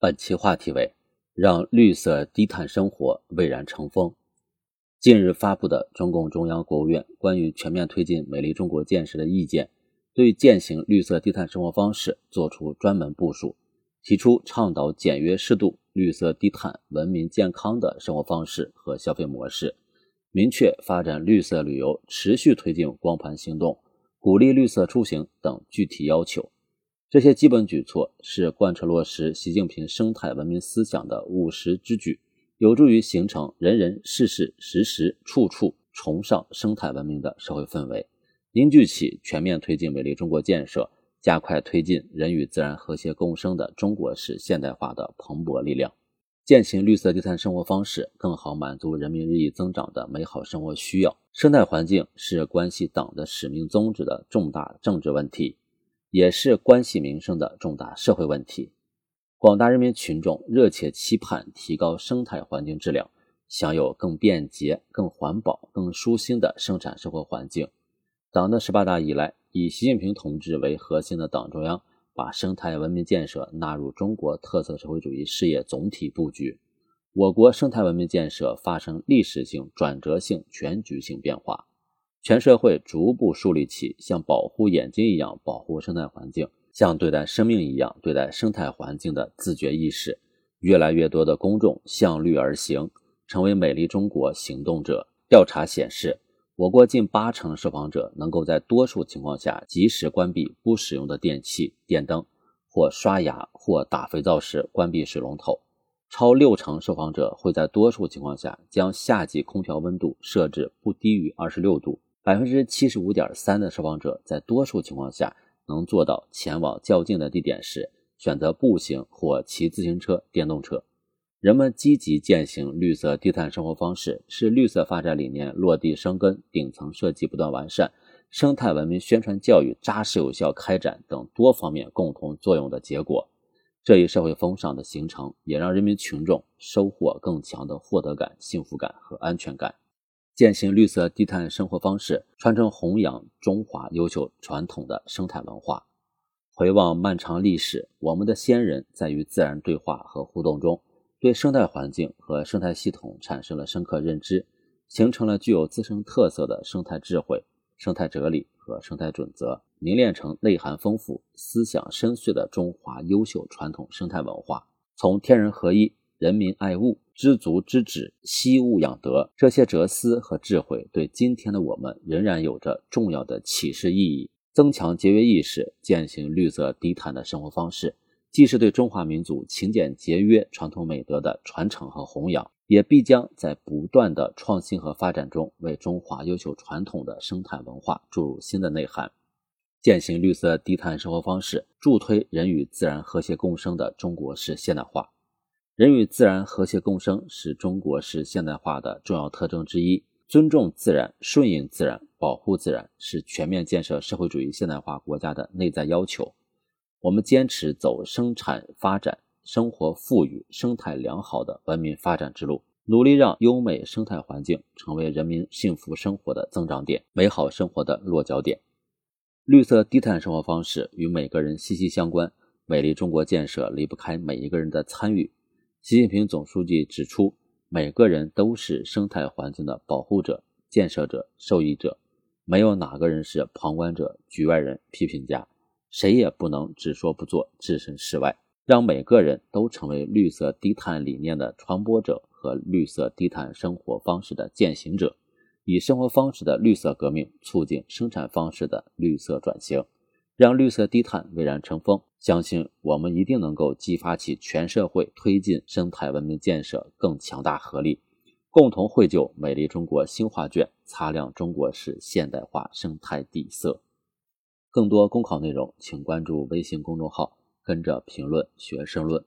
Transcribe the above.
本期话题为“让绿色低碳生活蔚然成风”。近日发布的中共中央、国务院关于全面推进美丽中国建设的意见，对践行绿色低碳生活方式作出专门部署，提出倡导简约适度、绿色低碳、文明健康的生活方式和消费模式，明确发展绿色旅游、持续推进光盘行动、鼓励绿色出行等具体要求。这些基本举措是贯彻落实习近平生态文明思想的务实之举，有助于形成人人事事时时处处崇尚生态文明的社会氛围，凝聚起全面推进美丽中国建设、加快推进人与自然和谐共生的中国式现代化的蓬勃力量，践行绿色低碳生活方式，更好满足人民日益增长的美好生活需要。生态环境是关系党的使命宗旨的重大政治问题。也是关系民生的重大社会问题。广大人民群众热切期盼提高生态环境质量，享有更便捷、更环保、更舒心的生产生活环境。党的十八大以来，以习近平同志为核心的党中央把生态文明建设纳入中国特色社会主义事业总体布局，我国生态文明建设发生历史性、转折性、全局性变化。全社会逐步树立起像保护眼睛一样保护生态环境，像对待生命一样对待生态环境的自觉意识。越来越多的公众向绿而行，成为美丽中国行动者。调查显示，我国近八成受访者能够在多数情况下及时关闭不使用的电器、电灯，或刷牙或打肥皂时关闭水龙头。超六成受访者会在多数情况下将夏季空调温度设置不低于二十六度。百分之七十五点三的受访者在多数情况下能做到前往较近的地点时选择步行或骑自行车、电动车。人们积极践行绿色低碳生活方式，是绿色发展理念落地生根、顶层设计不断完善、生态文明宣传教育扎实有效开展等多方面共同作用的结果。这一社会风尚的形成，也让人民群众收获更强的获得感、幸福感和安全感。践行绿色低碳生活方式，传承弘扬中华优秀传统的生态文化。回望漫长历史，我们的先人在与自然对话和互动中，对生态环境和生态系统产生了深刻认知，形成了具有自身特色的生态智慧、生态哲理和生态准则，凝练成内涵丰富、思想深邃的中华优秀传统生态文化。从天人合一。人民爱物，知足知止，惜物养德，这些哲思和智慧对今天的我们仍然有着重要的启示意义。增强节约意识，践行绿色低碳的生活方式，既是对中华民族勤俭节约传统美德的传承和弘扬，也必将在不断的创新和发展中，为中华优秀传统的生态文化注入新的内涵。践行绿色低碳生活方式，助推人与自然和谐共生的中国式现代化。人与自然和谐共生是中国式现代化的重要特征之一。尊重自然、顺应自然、保护自然，是全面建设社会主义现代化国家的内在要求。我们坚持走生产发展、生活富裕、生态良好的文明发展之路，努力让优美生态环境成为人民幸福生活的增长点、美好生活的落脚点。绿色低碳生活方式与每个人息息相关，美丽中国建设离不开每一个人的参与。习近平总书记指出，每个人都是生态环境的保护者、建设者、受益者，没有哪个人是旁观者、局外人、批评家，谁也不能只说不做、置身事外。让每个人都成为绿色低碳理念的传播者和绿色低碳生活方式的践行者，以生活方式的绿色革命促进生产方式的绿色转型。让绿色低碳蔚然成风，相信我们一定能够激发起全社会推进生态文明建设更强大合力，共同绘就美丽中国新画卷，擦亮中国式现代化生态底色。更多公考内容，请关注微信公众号“跟着评论学申论”。